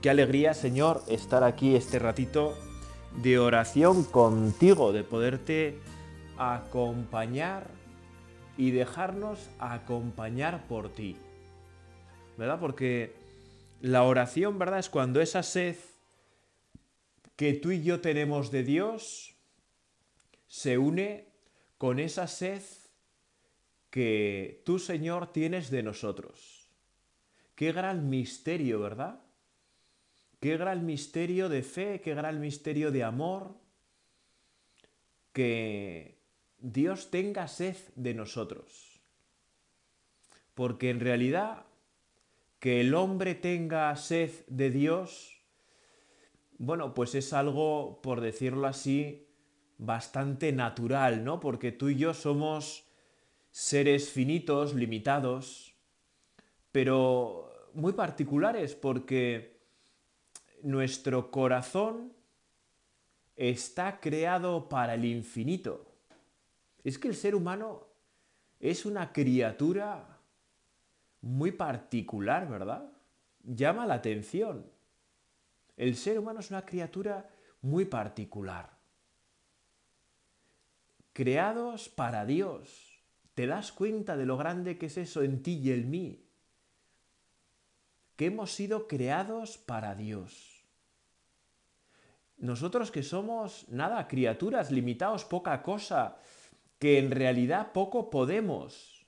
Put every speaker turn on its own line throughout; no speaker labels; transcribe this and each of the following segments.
Qué alegría, Señor, estar aquí este ratito de oración contigo, de poderte acompañar y dejarnos acompañar por ti. ¿Verdad? Porque la oración, ¿verdad? Es cuando esa sed que tú y yo tenemos de Dios se une con esa sed que tú, Señor, tienes de nosotros. Qué gran misterio, ¿verdad? Qué gran misterio de fe, qué gran misterio de amor que Dios tenga sed de nosotros. Porque en realidad que el hombre tenga sed de Dios, bueno, pues es algo, por decirlo así, bastante natural, ¿no? Porque tú y yo somos seres finitos, limitados, pero muy particulares, porque nuestro corazón está creado para el infinito. Es que el ser humano es una criatura muy particular, ¿verdad? Llama la atención. El ser humano es una criatura muy particular. Creados para Dios. ¿Te das cuenta de lo grande que es eso en ti y en mí? Que hemos sido creados para Dios nosotros que somos, nada, criaturas, limitados, poca cosa, que en realidad poco podemos.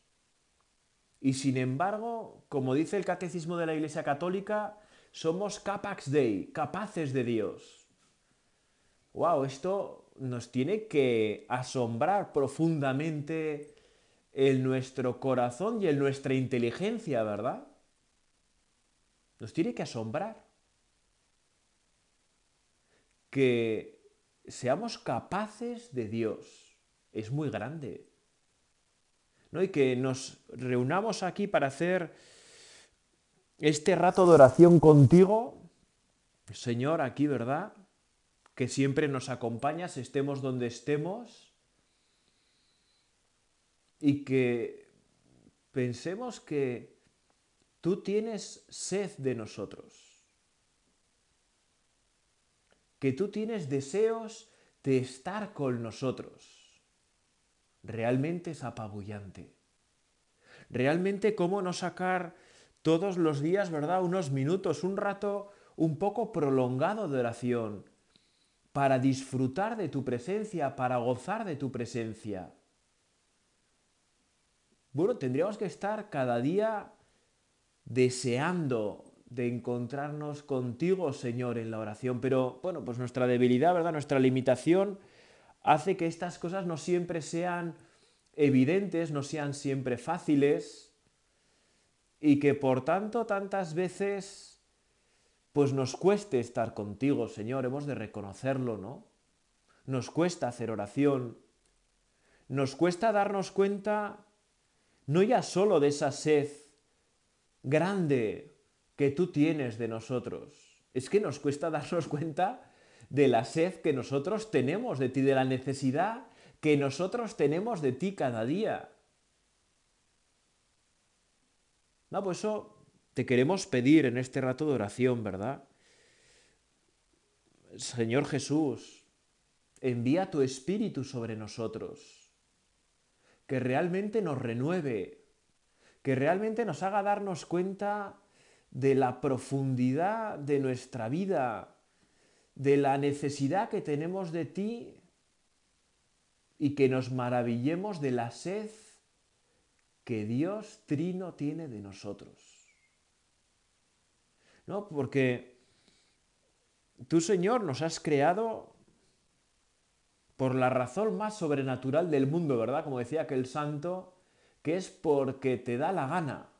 Y sin embargo, como dice el Catecismo de la Iglesia Católica, somos capax dei, capaces de Dios. ¡Wow! Esto nos tiene que asombrar profundamente en nuestro corazón y en nuestra inteligencia, ¿verdad? Nos tiene que asombrar que seamos capaces de Dios. Es muy grande. ¿No? Y que nos reunamos aquí para hacer este rato de oración contigo, Señor, aquí, ¿verdad? Que siempre nos acompañas, estemos donde estemos, y que pensemos que tú tienes sed de nosotros que tú tienes deseos de estar con nosotros. Realmente es apabullante. Realmente cómo no sacar todos los días, ¿verdad? Unos minutos, un rato un poco prolongado de oración para disfrutar de tu presencia, para gozar de tu presencia. Bueno, tendríamos que estar cada día deseando de encontrarnos contigo, Señor, en la oración. Pero bueno, pues nuestra debilidad, ¿verdad? Nuestra limitación hace que estas cosas no siempre sean evidentes, no sean siempre fáciles y que por tanto tantas veces pues nos cueste estar contigo, Señor, hemos de reconocerlo, ¿no? Nos cuesta hacer oración, nos cuesta darnos cuenta no ya solo de esa sed grande que tú tienes de nosotros. Es que nos cuesta darnos cuenta de la sed que nosotros tenemos de ti, de la necesidad que nosotros tenemos de ti cada día. No, pues eso te queremos pedir en este rato de oración, ¿verdad? Señor Jesús, envía tu Espíritu sobre nosotros, que realmente nos renueve, que realmente nos haga darnos cuenta de la profundidad de nuestra vida, de la necesidad que tenemos de ti y que nos maravillemos de la sed que Dios Trino tiene de nosotros. ¿No? Porque tú, Señor, nos has creado por la razón más sobrenatural del mundo, ¿verdad? Como decía aquel santo, que es porque te da la gana.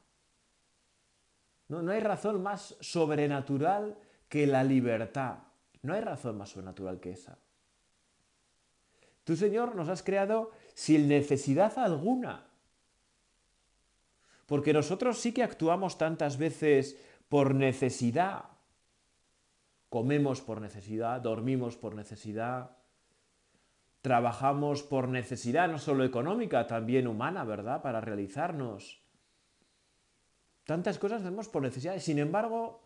No, hay razón más sobrenatural que la libertad. No hay razón más sobrenatural que esa. Tú, Señor, nos has creado sin necesidad alguna. Porque nosotros sí que actuamos tantas veces por necesidad. Comemos por necesidad, dormimos por necesidad, trabajamos por necesidad, no solo económica, también humana, ¿verdad? Para realizarnos. Tantas cosas hacemos por necesidad. Sin embargo,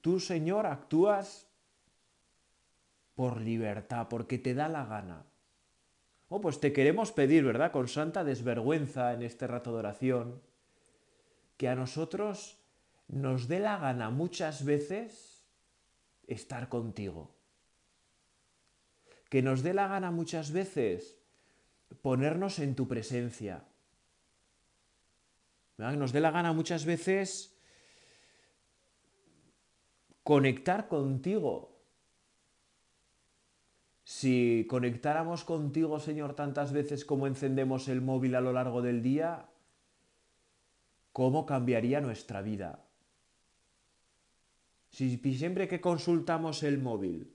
tú, Señor, actúas por libertad, porque te da la gana. Oh, pues te queremos pedir, ¿verdad? Con santa desvergüenza en este rato de oración, que a nosotros nos dé la gana muchas veces estar contigo. Que nos dé la gana muchas veces ponernos en tu presencia nos dé la gana muchas veces conectar contigo. Si conectáramos contigo, Señor, tantas veces como encendemos el móvil a lo largo del día, ¿cómo cambiaría nuestra vida? Si siempre que consultamos el móvil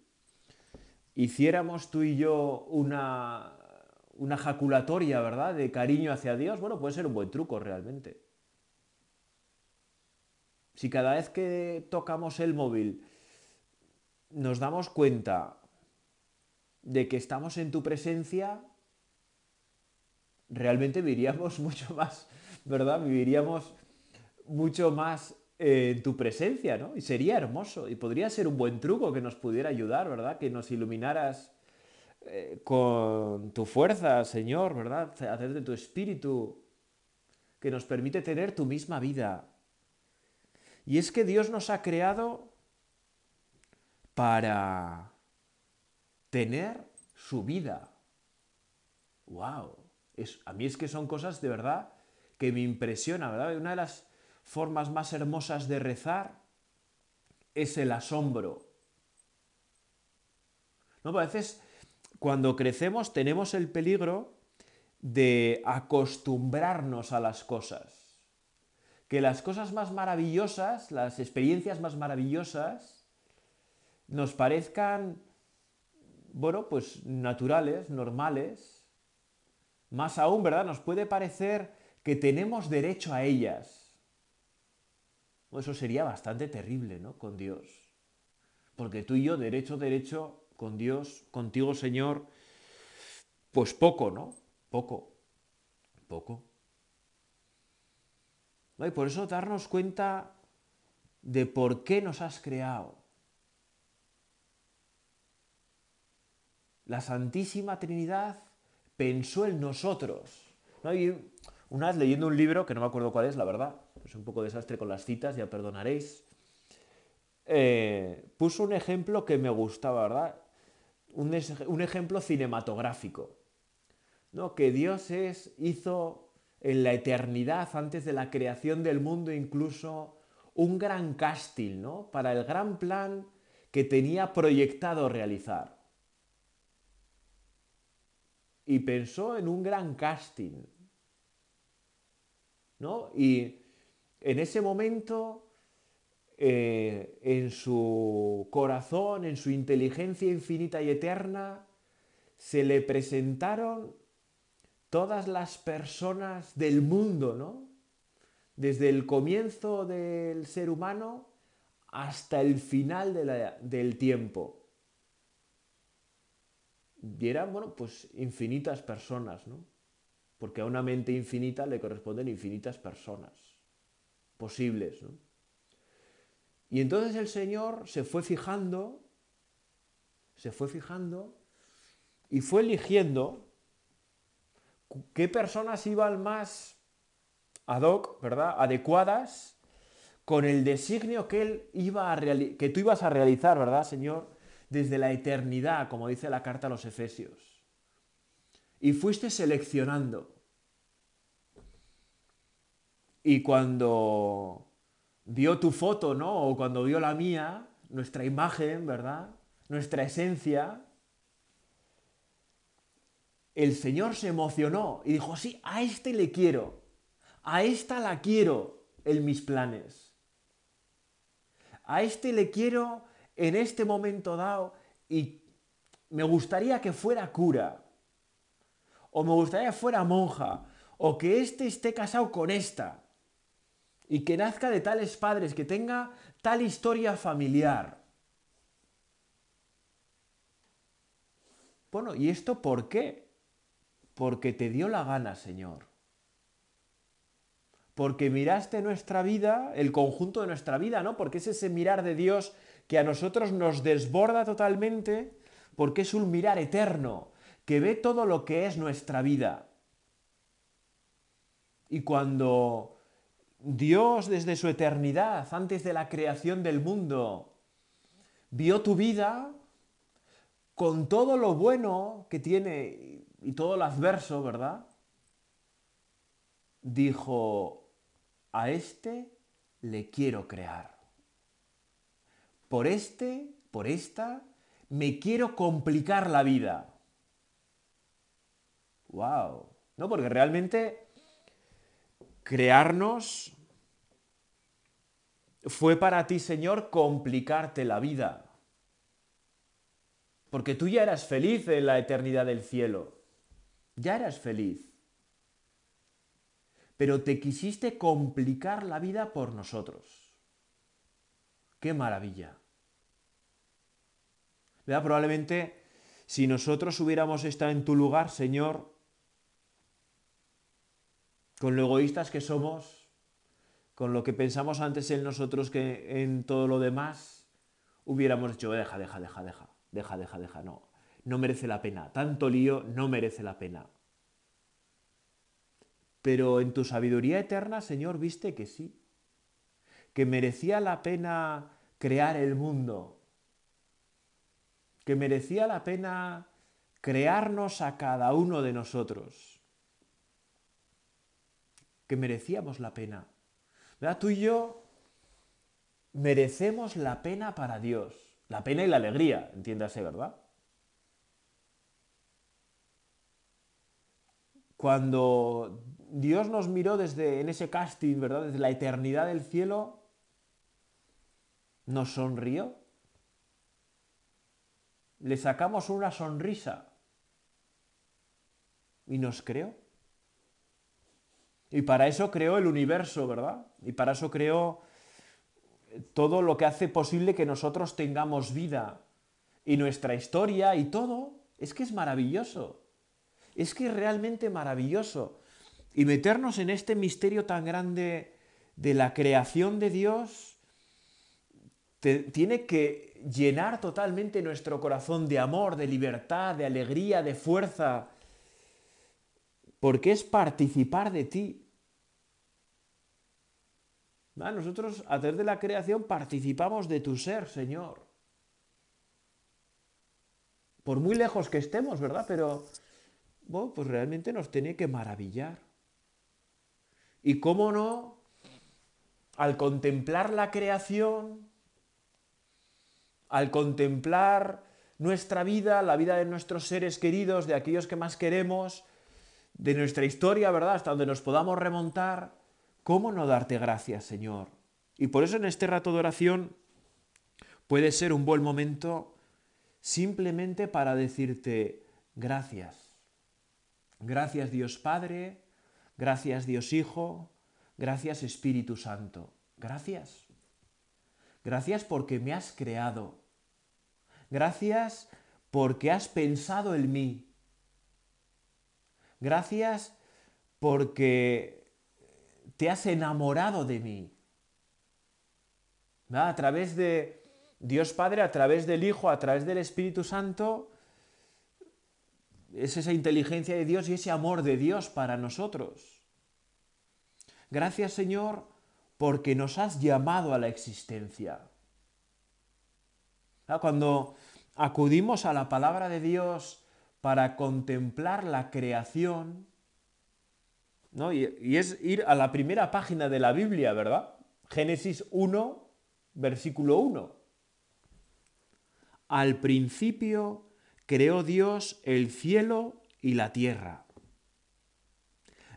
hiciéramos tú y yo una, una jaculatoria, ¿verdad?, de cariño hacia Dios, bueno, puede ser un buen truco realmente si cada vez que tocamos el móvil nos damos cuenta de que estamos en tu presencia, realmente viviríamos mucho más, ¿verdad? Viviríamos mucho más eh, en tu presencia, ¿no? Y sería hermoso, y podría ser un buen truco que nos pudiera ayudar, ¿verdad? Que nos iluminaras eh, con tu fuerza, Señor, ¿verdad? Hacer de tu espíritu, que nos permite tener tu misma vida, y es que Dios nos ha creado para tener su vida. ¡Wow! a mí es que son cosas de verdad que me impresionan, ¿verdad? Una de las formas más hermosas de rezar es el asombro. ¿No? A veces cuando crecemos tenemos el peligro de acostumbrarnos a las cosas que las cosas más maravillosas, las experiencias más maravillosas, nos parezcan, bueno, pues naturales, normales. Más aún, ¿verdad? Nos puede parecer que tenemos derecho a ellas. eso sería bastante terrible, ¿no? Con Dios. Porque tú y yo, derecho, derecho, con Dios, contigo, Señor, pues poco, ¿no? Poco, poco. Y por eso darnos cuenta de por qué nos has creado. La Santísima Trinidad pensó en nosotros. ¿no? una vez leyendo un libro, que no me acuerdo cuál es, la verdad, es un poco desastre con las citas, ya perdonaréis, eh, puso un ejemplo que me gustaba, ¿verdad? Un, ejemplo cinematográfico, ¿no? Que Dios es, hizo en la eternidad, antes de la creación del mundo incluso, un gran casting, ¿no? Para el gran plan que tenía proyectado realizar. Y pensó en un gran casting, ¿no? Y en ese momento, eh, en su corazón, en su inteligencia infinita y eterna, se le presentaron todas las personas del mundo, ¿no? Desde el comienzo del ser humano hasta el final del tiempo. Y eran, bueno, pues infinitas personas, ¿no? Porque a una mente infinita le corresponden infinitas personas posibles, ¿no? Y entonces el Señor se fue fijando, se fue fijando y fue eligiendo qué personas iban más ad hoc, ¿verdad? Adecuadas con el designio que, él iba a que tú ibas a realizar, ¿verdad, Señor? Desde la eternidad, como dice la carta a los Efesios. Y fuiste seleccionando. Y cuando vio tu foto, ¿no? O cuando vio la mía, nuestra imagen, ¿verdad? Nuestra esencia, el Señor se emocionó y dijo, sí, a este le quiero, a esta la quiero en mis planes, a este le quiero en este momento dado y me gustaría que fuera cura, o me gustaría que fuera monja, o que este esté casado con esta, y que nazca de tales padres, que tenga tal historia familiar. Bueno, ¿y esto por qué? porque te dio la gana, Señor. Porque miraste nuestra vida, el conjunto de nuestra vida, ¿no? Porque es ese mirar de Dios que a nosotros nos desborda totalmente, porque es un mirar eterno, que ve todo lo que es nuestra vida. Y cuando Dios desde su eternidad, antes de la creación del mundo, vio tu vida con todo lo bueno que tiene y todo lo adverso, ¿verdad? Dijo, a este le quiero crear. Por este, por esta, me quiero complicar la vida. ¡Wow! ¿No? Porque realmente crearnos fue para ti, Señor, complicarte la vida. Porque tú ya eras feliz en la eternidad del cielo ya eras feliz. Pero te quisiste complicar la vida por nosotros. ¡Qué maravilla! ¿Verdad? Probablemente si nosotros hubiéramos estado en tu lugar, Señor, con lo egoístas que somos, con lo que pensamos antes en nosotros que en todo lo demás, hubiéramos dicho, deja, deja, deja, deja, deja, deja, deja, no no merece la pena. Tanto lío no merece la pena. Pero en tu sabiduría eterna, Señor, viste que sí, que merecía la pena crear el mundo, que merecía la pena crearnos a cada uno de nosotros, que merecíamos la pena. ¿Verdad? Tú y yo merecemos la pena para Dios, la pena y la alegría, entiéndase, ¿verdad? Cuando Dios nos miró desde en ese casting, ¿verdad? Desde la eternidad del cielo, nos sonrió. Le sacamos una sonrisa y nos creó. Y para eso creó el universo, ¿verdad? Y para eso creó todo lo que hace posible que nosotros tengamos vida y nuestra historia y todo. Es que es maravilloso. Es que es realmente maravilloso. Y meternos en este misterio tan grande de la creación de Dios tiene que llenar totalmente nuestro corazón de amor, de libertad, de alegría, de fuerza, porque es participar de ti. Ah, nosotros a través de la creación participamos de tu ser, Señor. Por muy lejos que estemos, ¿verdad? Pero pues realmente nos tiene que maravillar. Y cómo no, al contemplar la creación, al contemplar nuestra vida, la vida de nuestros seres queridos, de aquellos que más queremos, de nuestra historia, ¿verdad? Hasta donde nos podamos remontar, ¿cómo no darte gracias, Señor? Y por eso en este rato de oración puede ser un buen momento simplemente para decirte gracias. Gracias Dios Padre, gracias Dios Hijo, gracias Espíritu Santo. Gracias. Gracias porque me has creado. Gracias porque has pensado en mí. Gracias porque te has enamorado de mí. A través de Dios Padre, a través del Hijo, a través del Espíritu Santo, es esa inteligencia de Dios y ese amor de Dios para nosotros. Gracias Señor porque nos has llamado a la existencia. Ah, cuando acudimos a la palabra de Dios para contemplar la creación, ¿no? y, y es ir a la primera página de la Biblia, ¿verdad? Génesis 1, versículo 1. Al principio creó Dios el cielo y la tierra.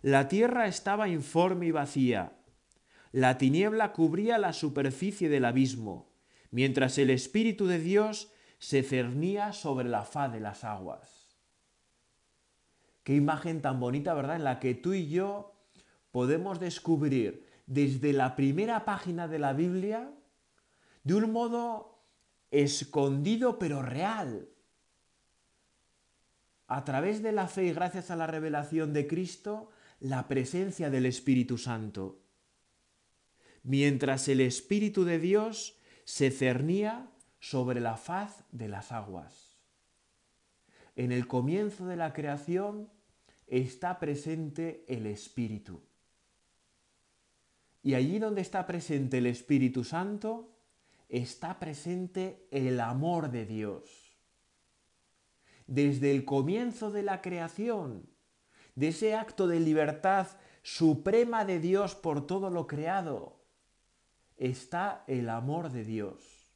La tierra estaba informe y vacía. La tiniebla cubría la superficie del abismo, mientras el Espíritu de Dios se cernía sobre la faz de las aguas. Qué imagen tan bonita, ¿verdad? En la que tú y yo podemos descubrir desde la primera página de la Biblia, de un modo escondido pero real, a través de la fe y gracias a la revelación de Cristo, la presencia del Espíritu Santo. Mientras el Espíritu de Dios se cernía sobre la faz de las aguas. En el comienzo de la creación está presente el Espíritu. Y allí donde está presente el Espíritu Santo, está presente el amor de Dios desde el comienzo de la creación, de ese acto de libertad suprema de Dios por todo lo creado, está el amor de Dios.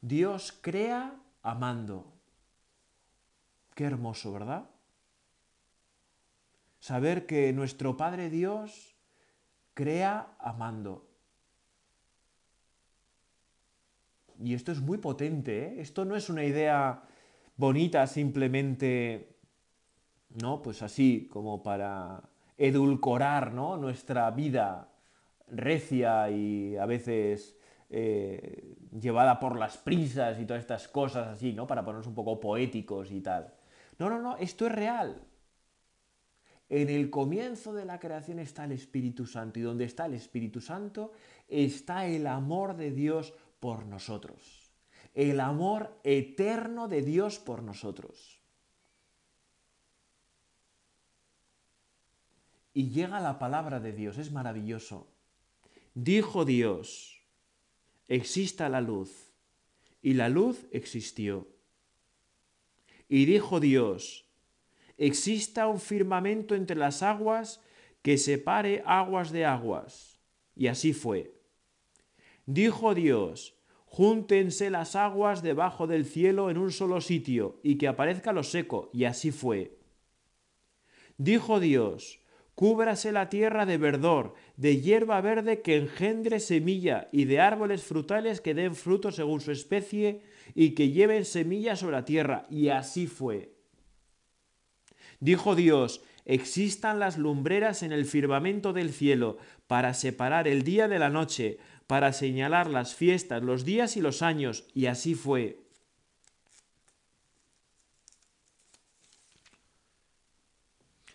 Dios crea amando. Qué hermoso, ¿verdad? Saber que nuestro Padre Dios crea amando. Y esto es muy potente, ¿eh? esto no es una idea bonita simplemente, ¿no? Pues así como para edulcorar ¿no? nuestra vida recia y a veces eh, llevada por las prisas y todas estas cosas así, ¿no? Para ponernos un poco poéticos y tal. No, no, no, esto es real. En el comienzo de la creación está el Espíritu Santo y donde está el Espíritu Santo está el amor de Dios por nosotros el amor eterno de Dios por nosotros. Y llega la palabra de Dios, es maravilloso. Dijo Dios, exista la luz. Y la luz existió. Y dijo Dios, exista un firmamento entre las aguas que separe aguas de aguas. Y así fue. Dijo Dios, júntense las aguas debajo del cielo en un solo sitio, y que aparezca lo seco. Y así fue. Dijo Dios, cúbrase la tierra de verdor, de hierba verde que engendre semilla, y de árboles frutales que den fruto según su especie, y que lleven semilla sobre la tierra. Y así fue. Dijo Dios, existan las lumbreras en el firmamento del cielo, para separar el día de la noche, para señalar las fiestas, los días y los años, y así fue.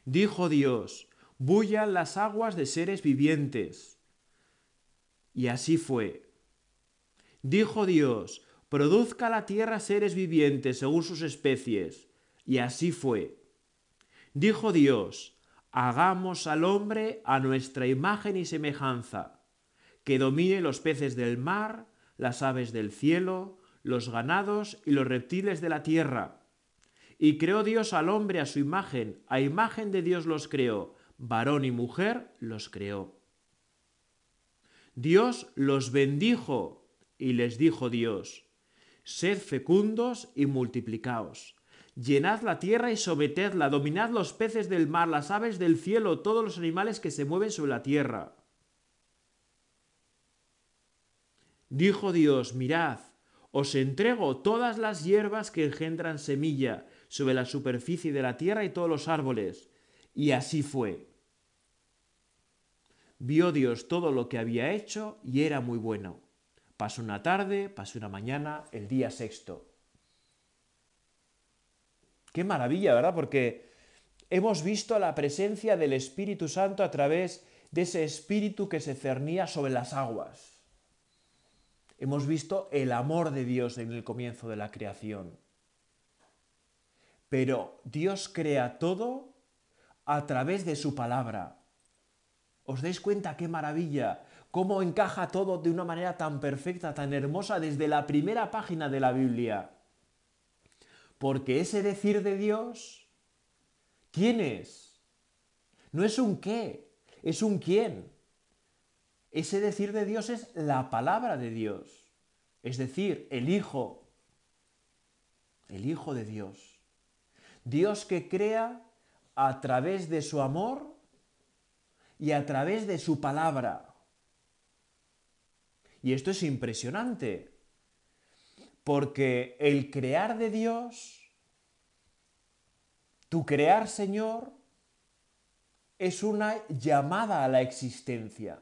Dijo Dios, bullan las aguas de seres vivientes. Y así fue. Dijo Dios, produzca la tierra seres vivientes según sus especies. Y así fue. Dijo Dios, hagamos al hombre a nuestra imagen y semejanza que domine los peces del mar, las aves del cielo, los ganados y los reptiles de la tierra. Y creó Dios al hombre a su imagen, a imagen de Dios los creó, varón y mujer los creó. Dios los bendijo y les dijo Dios, sed fecundos y multiplicaos, llenad la tierra y sometedla, dominad los peces del mar, las aves del cielo, todos los animales que se mueven sobre la tierra Dijo Dios, mirad, os entrego todas las hierbas que engendran semilla sobre la superficie de la tierra y todos los árboles. Y así fue. Vio Dios todo lo que había hecho y era muy bueno. Pasó una tarde, pasó una mañana, el día sexto. Qué maravilla, ¿verdad? Porque hemos visto la presencia del Espíritu Santo a través de ese espíritu que se cernía sobre las aguas. Hemos visto el amor de Dios en el comienzo de la creación. Pero Dios crea todo a través de su palabra. ¿Os dais cuenta qué maravilla? ¿Cómo encaja todo de una manera tan perfecta, tan hermosa desde la primera página de la Biblia? Porque ese decir de Dios, ¿quién es? No es un qué, es un quién. Ese decir de Dios es la palabra de Dios, es decir, el Hijo, el Hijo de Dios. Dios que crea a través de su amor y a través de su palabra. Y esto es impresionante, porque el crear de Dios, tu crear Señor, es una llamada a la existencia.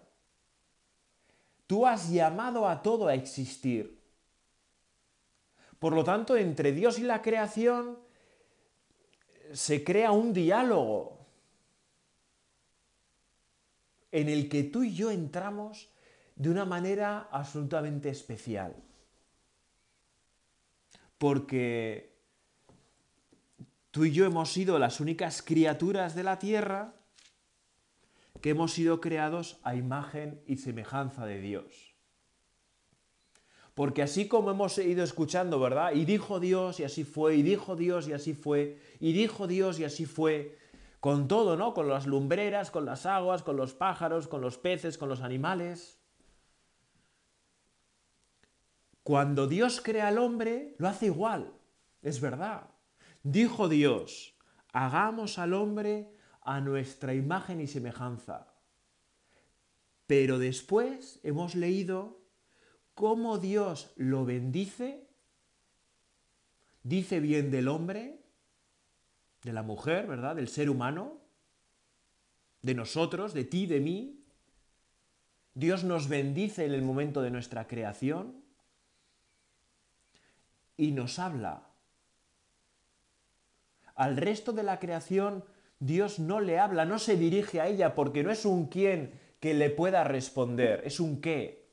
Tú has llamado a todo a existir. Por lo tanto, entre Dios y la creación se crea un diálogo en el que tú y yo entramos de una manera absolutamente especial. Porque tú y yo hemos sido las únicas criaturas de la Tierra que hemos sido creados a imagen y semejanza de Dios. Porque así como hemos ido escuchando, ¿verdad? Y dijo Dios y así fue, y dijo Dios y así fue, y dijo Dios y así fue, con todo, ¿no? Con las lumbreras, con las aguas, con los pájaros, con los peces, con los animales. Cuando Dios crea al hombre, lo hace igual, es verdad. Dijo Dios, hagamos al hombre a nuestra imagen y semejanza. Pero después hemos leído cómo Dios lo bendice, dice bien del hombre, de la mujer, ¿verdad? Del ser humano, de nosotros, de ti, de mí. Dios nos bendice en el momento de nuestra creación y nos habla. Al resto de la creación Dios no le habla, no se dirige a ella porque no es un quién que le pueda responder, es un qué.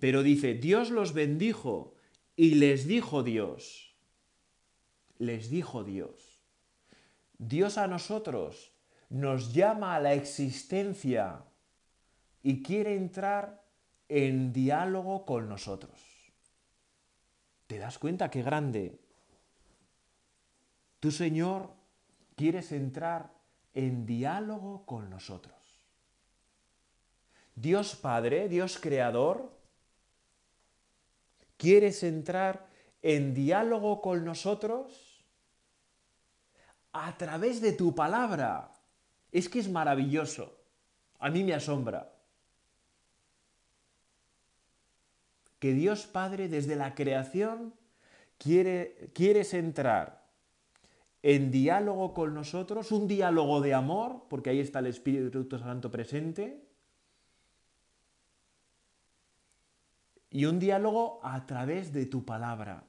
Pero dice, Dios los bendijo y les dijo Dios. Les dijo Dios. Dios a nosotros nos llama a la existencia y quiere entrar en diálogo con nosotros. ¿Te das cuenta qué grande Tú, Señor, quieres entrar en diálogo con nosotros. Dios Padre, Dios Creador, quieres entrar en diálogo con nosotros a través de tu palabra. Es que es maravilloso. A mí me asombra. Que Dios Padre desde la creación quiere, quieres entrar en diálogo con nosotros, un diálogo de amor, porque ahí está el Espíritu Santo presente, y un diálogo a través de tu palabra.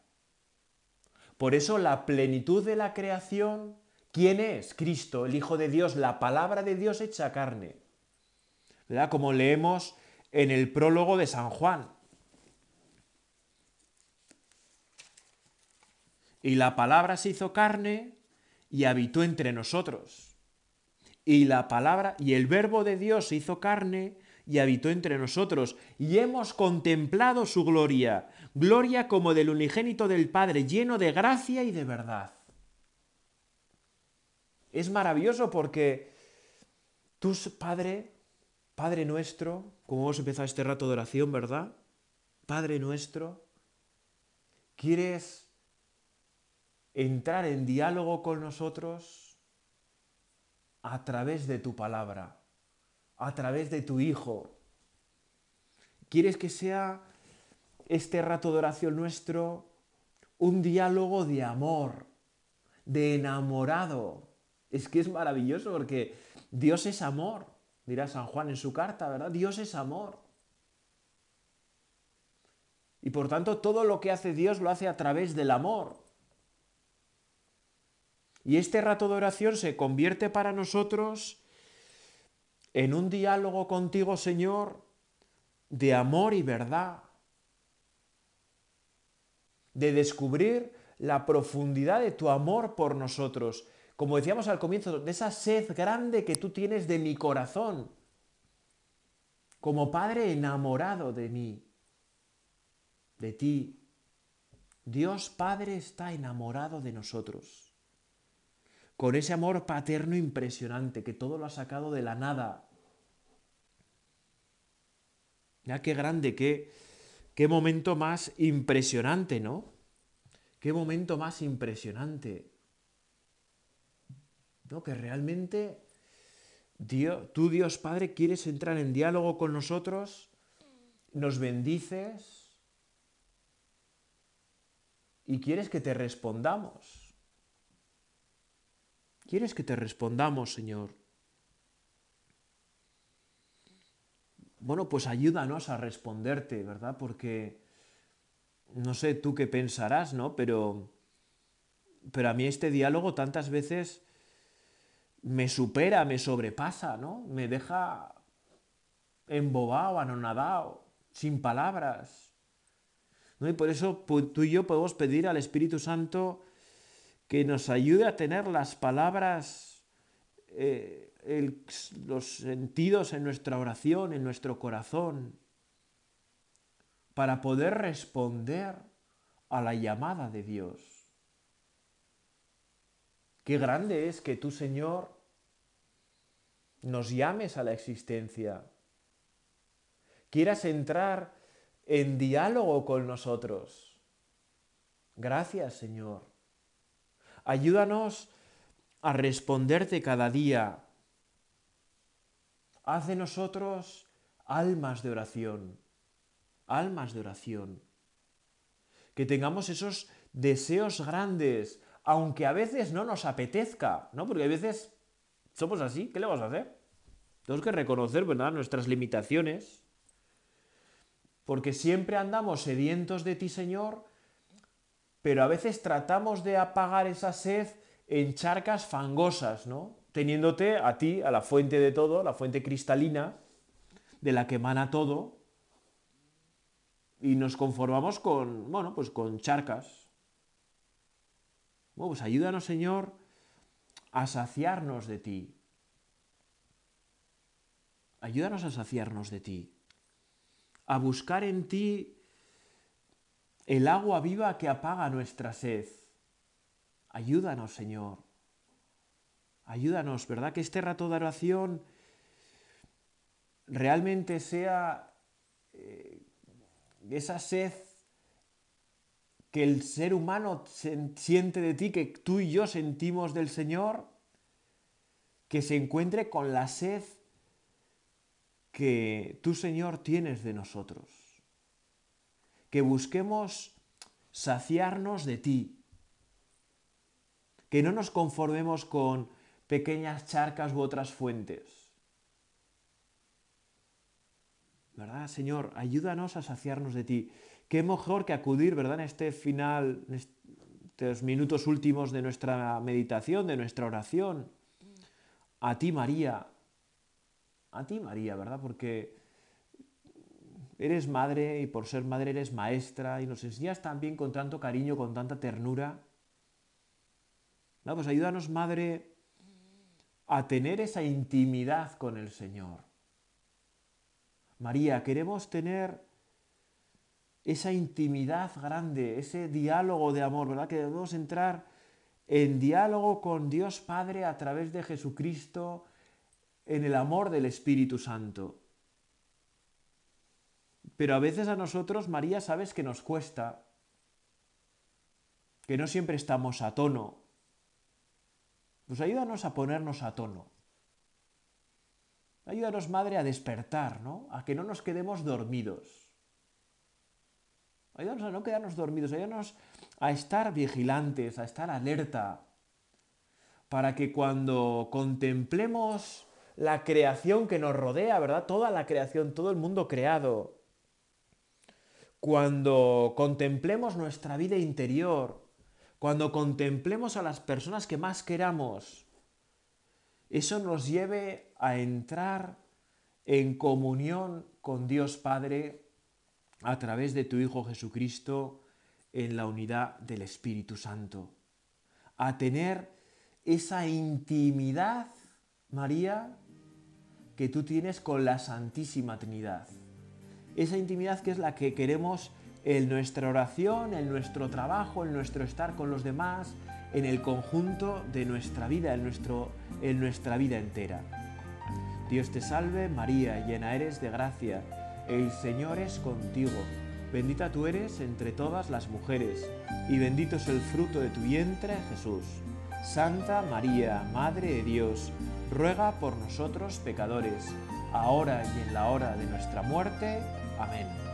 Por eso la plenitud de la creación, ¿quién es? Cristo, el Hijo de Dios, la palabra de Dios hecha carne. ¿Verdad? Como leemos en el prólogo de San Juan. Y la palabra se hizo carne y habitó entre nosotros. Y la palabra y el verbo de Dios se hizo carne y habitó entre nosotros, y hemos contemplado su gloria, gloria como del unigénito del Padre, lleno de gracia y de verdad. Es maravilloso porque tu Padre, Padre nuestro, como hemos empezado este rato de oración, ¿verdad? Padre nuestro, quieres entrar en diálogo con nosotros a través de tu palabra, a través de tu Hijo. ¿Quieres que sea este rato de oración nuestro un diálogo de amor, de enamorado? Es que es maravilloso porque Dios es amor, dirá San Juan en su carta, ¿verdad? Dios es amor. Y por tanto todo lo que hace Dios lo hace a través del amor. Y este rato de oración se convierte para nosotros en un diálogo contigo, Señor, de amor y verdad, de descubrir la profundidad de tu amor por nosotros, como decíamos al comienzo, de esa sed grande que tú tienes de mi corazón, como Padre enamorado de mí, de ti. Dios Padre está enamorado de nosotros con ese amor paterno impresionante, que todo lo ha sacado de la nada. Ya qué grande, qué, qué momento más impresionante, ¿no? Qué momento más impresionante. Que realmente Dios, tú, Dios Padre, quieres entrar en diálogo con nosotros, nos bendices y quieres que te respondamos. ¿Quieres que te respondamos, Señor? Bueno, pues ayúdanos a responderte, ¿verdad? Porque no sé tú qué pensarás, ¿no? Pero, pero a mí este diálogo tantas veces me supera, me sobrepasa, ¿no? Me deja embobado, anonadado, sin palabras. ¿no? Y por eso tú y yo podemos pedir al Espíritu Santo que nos ayude a tener las palabras, eh, los sentidos en nuestra oración, en nuestro corazón, para poder responder a la llamada de Dios. Qué grande es que tú, Señor, nos llames a la existencia, quieras entrar en diálogo con nosotros. Gracias, Señor. Ayúdanos a responderte cada día. Haz de nosotros almas de oración, almas de oración. Que tengamos esos deseos grandes, aunque a veces no nos apetezca, ¿no? Porque a veces somos así, ¿qué le vamos a hacer? Tenemos que reconocer, nuestras limitaciones. Porque siempre andamos sedientos de ti, Señor, pero a veces tratamos de apagar esa sed en charcas fangosas, ¿no? Teniéndote a ti, a la fuente de todo, la fuente cristalina, de la que emana todo, y nos conformamos con, bueno, pues con charcas. Bueno, pues ayúdanos, Señor, a saciarnos de ti. Ayúdanos a saciarnos de ti, a buscar en ti el agua viva que apaga nuestra sed. Ayúdanos, Señor. Ayúdanos, ¿verdad? Que este rato de oración realmente sea eh, esa sed que el ser humano siente de ti, que tú y yo sentimos del Señor, que se encuentre con la sed que tú, Señor, tienes de nosotros que busquemos saciarnos de ti, que no nos conformemos con pequeñas charcas u otras fuentes. ¿Verdad, Señor? Ayúdanos a saciarnos de ti. Qué mejor que acudir, ¿verdad?, en este final, en estos minutos últimos de nuestra meditación, de nuestra oración, a ti, María. A ti, María, ¿verdad? Porque eres madre y por ser madre eres maestra y nos enseñas también con tanto cariño, con tanta ternura. Pues ayúdanos, madre, a tener esa intimidad con el Señor. María, queremos tener esa intimidad grande, ese diálogo de amor, ¿verdad? Que debemos entrar en diálogo con Dios Padre a través de Jesucristo en el amor del Espíritu Santo. Pero a veces a nosotros, María, sabes que nos cuesta, que no siempre estamos a tono. Pues ayúdanos a ponernos a tono. Ayúdanos, Madre, a despertar, ¿no? A que no nos quedemos dormidos. Ayúdanos a no quedarnos dormidos, ayúdanos a estar vigilantes, a estar alerta, para que cuando contemplemos la creación que nos rodea, ¿verdad? Toda la creación, todo el mundo creado, cuando contemplemos nuestra vida interior, cuando contemplemos a las personas que más queramos, eso nos lleve a entrar en comunión con Dios Padre a través de tu Hijo Jesucristo en la unidad del Espíritu Santo. A tener esa intimidad, María, que tú tienes con la Santísima Trinidad esa intimidad que es la que queremos en nuestra oración, en nuestro trabajo, en nuestro estar con los demás, en el conjunto de nuestra vida, en, nuestro, en nuestra vida entera. Dios te salve María, llena eres de gracia, el Señor es contigo, bendita tú eres entre todas las mujeres, y bendito es el fruto de tu vientre Jesús. Santa María, Madre de Dios, ruega por nosotros pecadores, ahora y en la hora de nuestra muerte. Amén.